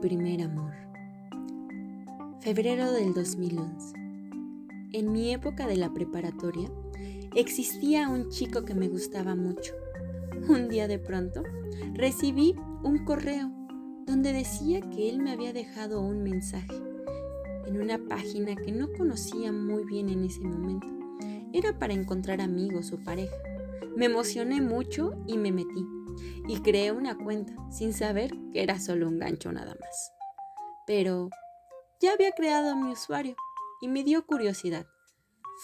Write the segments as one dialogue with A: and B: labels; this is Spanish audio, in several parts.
A: primer amor. Febrero del 2011. En mi época de la preparatoria, existía un chico que me gustaba mucho. Un día de pronto, recibí un correo donde decía que él me había dejado un mensaje en una página que no conocía muy bien en ese momento. Era para encontrar amigos o pareja. Me emocioné mucho y me metí y creé una cuenta sin saber que era solo un gancho nada más. Pero ya había creado mi usuario y me dio curiosidad.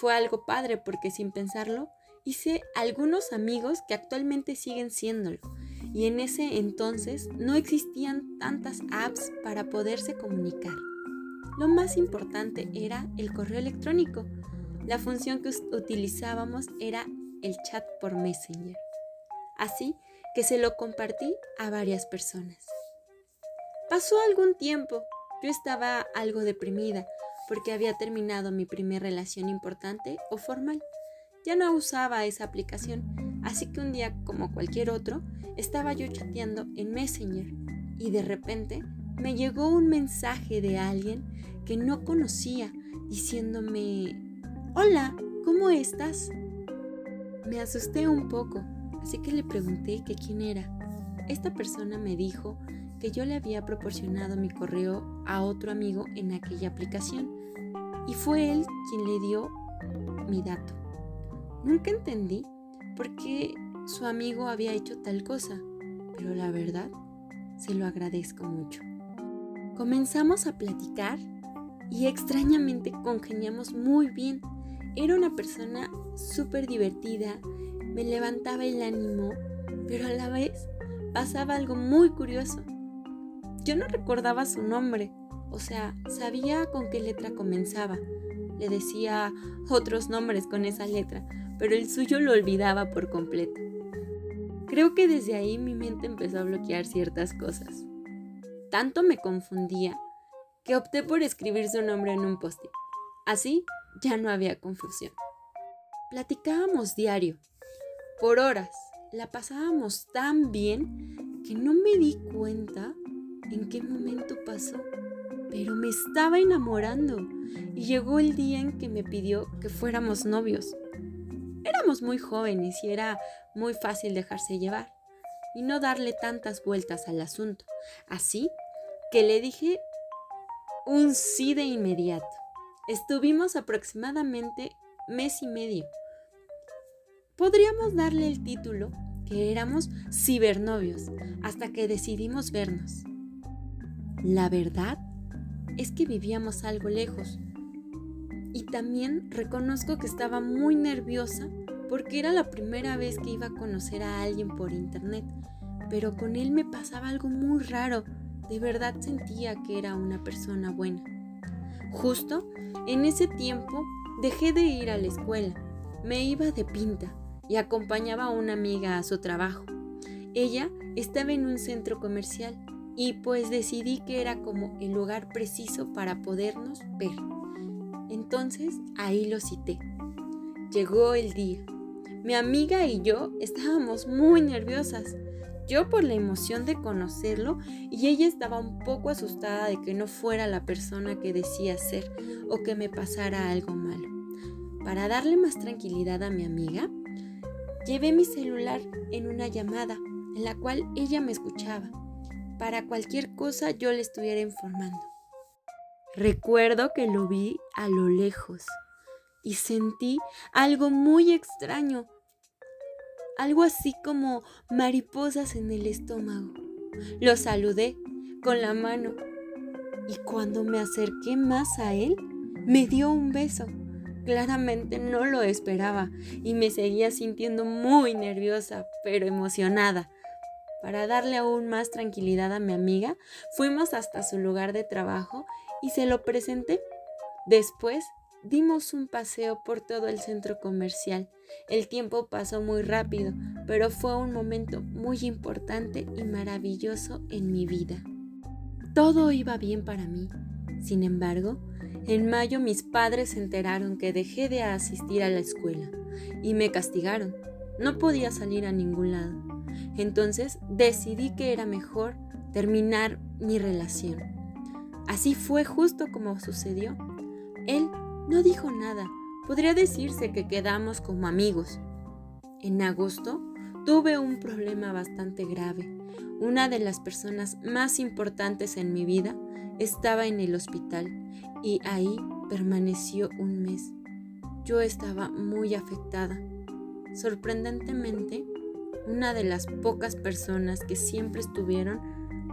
A: Fue algo padre porque sin pensarlo hice algunos amigos que actualmente siguen siéndolo y en ese entonces no existían tantas apps para poderse comunicar. Lo más importante era el correo electrónico. La función que utilizábamos era el chat por Messenger. Así que se lo compartí a varias personas. Pasó algún tiempo, yo estaba algo deprimida porque había terminado mi primera relación importante o formal. Ya no usaba esa aplicación, así que un día, como cualquier otro, estaba yo chateando en Messenger y de repente me llegó un mensaje de alguien que no conocía diciéndome, Hola, ¿cómo estás? Me asusté un poco así que le pregunté que quién era. Esta persona me dijo que yo le había proporcionado mi correo a otro amigo en aquella aplicación y fue él quien le dio mi dato. Nunca entendí por qué su amigo había hecho tal cosa, pero la verdad se lo agradezco mucho. Comenzamos a platicar y extrañamente congeniamos muy bien. Era una persona súper divertida me levantaba el ánimo, pero a la vez pasaba algo muy curioso. Yo no recordaba su nombre, o sea, sabía con qué letra comenzaba. Le decía otros nombres con esa letra, pero el suyo lo olvidaba por completo. Creo que desde ahí mi mente empezó a bloquear ciertas cosas. Tanto me confundía que opté por escribir su nombre en un post-it. Así ya no había confusión. Platicábamos diario, por horas. La pasábamos tan bien que no me di cuenta en qué momento pasó, pero me estaba enamorando y llegó el día en que me pidió que fuéramos novios. Éramos muy jóvenes y era muy fácil dejarse llevar y no darle tantas vueltas al asunto. Así que le dije un sí de inmediato. Estuvimos aproximadamente mes y medio Podríamos darle el título que éramos cibernovios hasta que decidimos vernos. La verdad es que vivíamos algo lejos y también reconozco que estaba muy nerviosa porque era la primera vez que iba a conocer a alguien por internet, pero con él me pasaba algo muy raro. De verdad sentía que era una persona buena. Justo en ese tiempo dejé de ir a la escuela. Me iba de pinta y acompañaba a una amiga a su trabajo. Ella estaba en un centro comercial y pues decidí que era como el lugar preciso para podernos ver. Entonces ahí lo cité. Llegó el día. Mi amiga y yo estábamos muy nerviosas. Yo por la emoción de conocerlo y ella estaba un poco asustada de que no fuera la persona que decía ser o que me pasara algo malo. Para darle más tranquilidad a mi amiga, Llevé mi celular en una llamada en la cual ella me escuchaba. Para cualquier cosa yo le estuviera informando. Recuerdo que lo vi a lo lejos y sentí algo muy extraño, algo así como mariposas en el estómago. Lo saludé con la mano y cuando me acerqué más a él, me dio un beso. Claramente no lo esperaba y me seguía sintiendo muy nerviosa, pero emocionada. Para darle aún más tranquilidad a mi amiga, fuimos hasta su lugar de trabajo y se lo presenté. Después dimos un paseo por todo el centro comercial. El tiempo pasó muy rápido, pero fue un momento muy importante y maravilloso en mi vida. Todo iba bien para mí. Sin embargo, en mayo mis padres se enteraron que dejé de asistir a la escuela y me castigaron. No podía salir a ningún lado. Entonces decidí que era mejor terminar mi relación. Así fue justo como sucedió. Él no dijo nada. Podría decirse que quedamos como amigos. En agosto tuve un problema bastante grave. Una de las personas más importantes en mi vida estaba en el hospital y ahí permaneció un mes. Yo estaba muy afectada. Sorprendentemente, una de las pocas personas que siempre estuvieron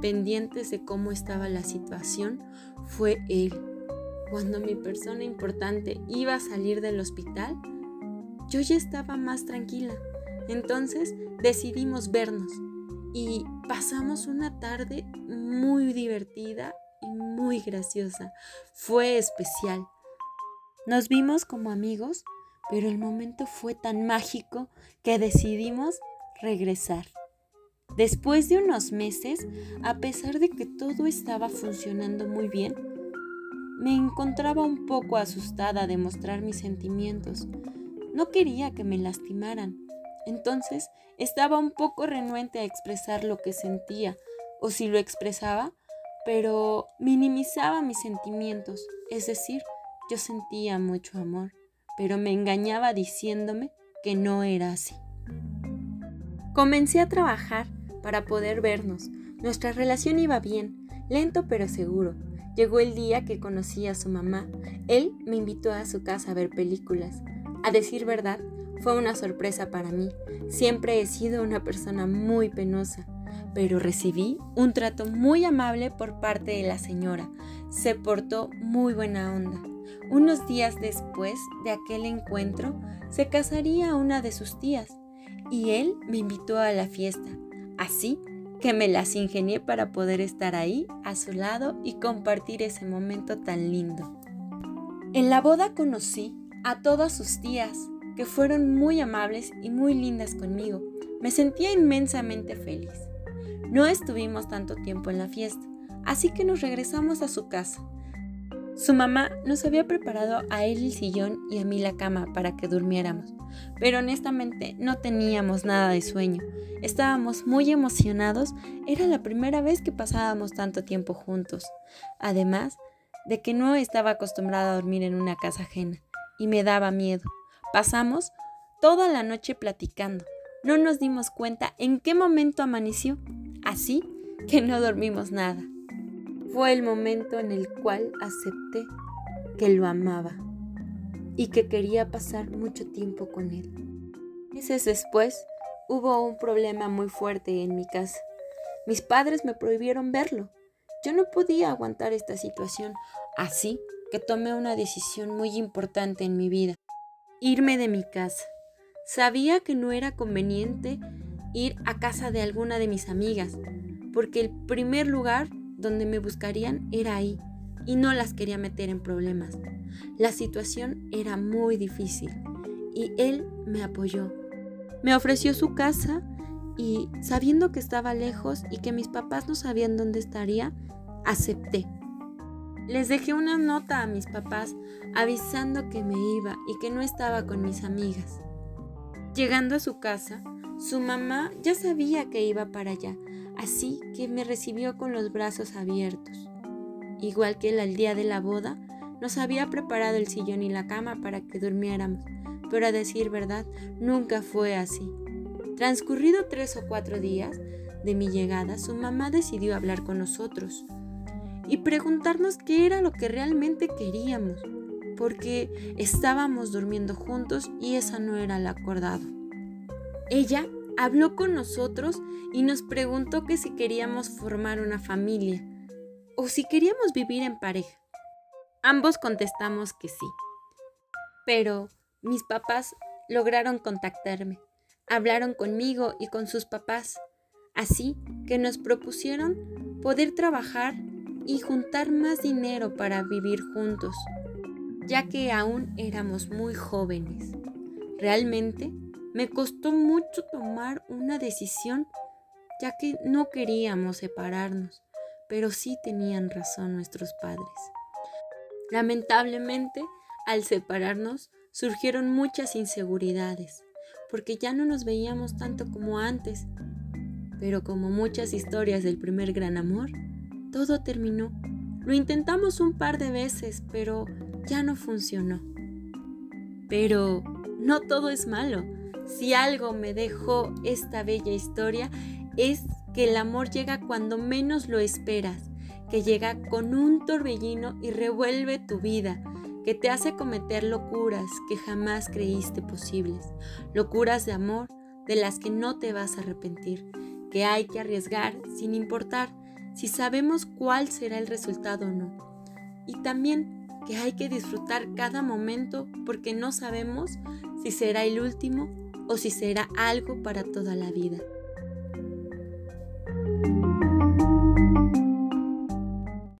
A: pendientes de cómo estaba la situación fue él. Cuando mi persona importante iba a salir del hospital, yo ya estaba más tranquila. Entonces decidimos vernos y pasamos una tarde muy divertida y muy graciosa. Fue especial. Nos vimos como amigos, pero el momento fue tan mágico que decidimos regresar. Después de unos meses, a pesar de que todo estaba funcionando muy bien, me encontraba un poco asustada de mostrar mis sentimientos. No quería que me lastimaran. Entonces estaba un poco renuente a expresar lo que sentía, o si lo expresaba, pero minimizaba mis sentimientos. Es decir, yo sentía mucho amor, pero me engañaba diciéndome que no era así. Comencé a trabajar para poder vernos. Nuestra relación iba bien, lento pero seguro. Llegó el día que conocí a su mamá. Él me invitó a su casa a ver películas. A decir verdad, fue una sorpresa para mí. Siempre he sido una persona muy penosa, pero recibí un trato muy amable por parte de la señora. Se portó muy buena onda. Unos días después de aquel encuentro, se casaría una de sus tías y él me invitó a la fiesta. Así que me las ingenié para poder estar ahí a su lado y compartir ese momento tan lindo. En la boda conocí a todas sus tías, que fueron muy amables y muy lindas conmigo. Me sentía inmensamente feliz. No estuvimos tanto tiempo en la fiesta, así que nos regresamos a su casa. Su mamá nos había preparado a él el sillón y a mí la cama para que durmiéramos pero honestamente no teníamos nada de sueño. Estábamos muy emocionados, era la primera vez que pasábamos tanto tiempo juntos. Además de que no estaba acostumbrada a dormir en una casa ajena y me daba miedo. Pasamos toda la noche platicando. No nos dimos cuenta en qué momento amaneció, así que no dormimos nada. Fue el momento en el cual acepté que lo amaba y que quería pasar mucho tiempo con él. Meses después hubo un problema muy fuerte en mi casa. Mis padres me prohibieron verlo. Yo no podía aguantar esta situación, así que tomé una decisión muy importante en mi vida, irme de mi casa. Sabía que no era conveniente ir a casa de alguna de mis amigas, porque el primer lugar donde me buscarían era ahí, y no las quería meter en problemas. La situación era muy difícil y él me apoyó. Me ofreció su casa y sabiendo que estaba lejos y que mis papás no sabían dónde estaría, acepté. Les dejé una nota a mis papás avisando que me iba y que no estaba con mis amigas. Llegando a su casa, su mamá ya sabía que iba para allá, así que me recibió con los brazos abiertos. Igual que el día de la boda, nos había preparado el sillón y la cama para que durmiéramos, pero a decir verdad, nunca fue así. Transcurrido tres o cuatro días de mi llegada, su mamá decidió hablar con nosotros y preguntarnos qué era lo que realmente queríamos, porque estábamos durmiendo juntos y esa no era la acordado. Ella habló con nosotros y nos preguntó que si queríamos formar una familia o si queríamos vivir en pareja. Ambos contestamos que sí. Pero mis papás lograron contactarme, hablaron conmigo y con sus papás, así que nos propusieron poder trabajar y juntar más dinero para vivir juntos, ya que aún éramos muy jóvenes. Realmente me costó mucho tomar una decisión, ya que no queríamos separarnos, pero sí tenían razón nuestros padres. Lamentablemente, al separarnos, surgieron muchas inseguridades, porque ya no nos veíamos tanto como antes. Pero como muchas historias del primer gran amor, todo terminó. Lo intentamos un par de veces, pero ya no funcionó. Pero no todo es malo. Si algo me dejó esta bella historia es que el amor llega cuando menos lo esperas, que llega con un torbellino y revuelve tu vida, que te hace cometer locuras que jamás creíste posibles, locuras de amor de las que no te vas a arrepentir, que hay que arriesgar sin importar si sabemos cuál será el resultado o no. Y también que hay que disfrutar cada momento porque no sabemos si será el último o si será algo para toda la vida.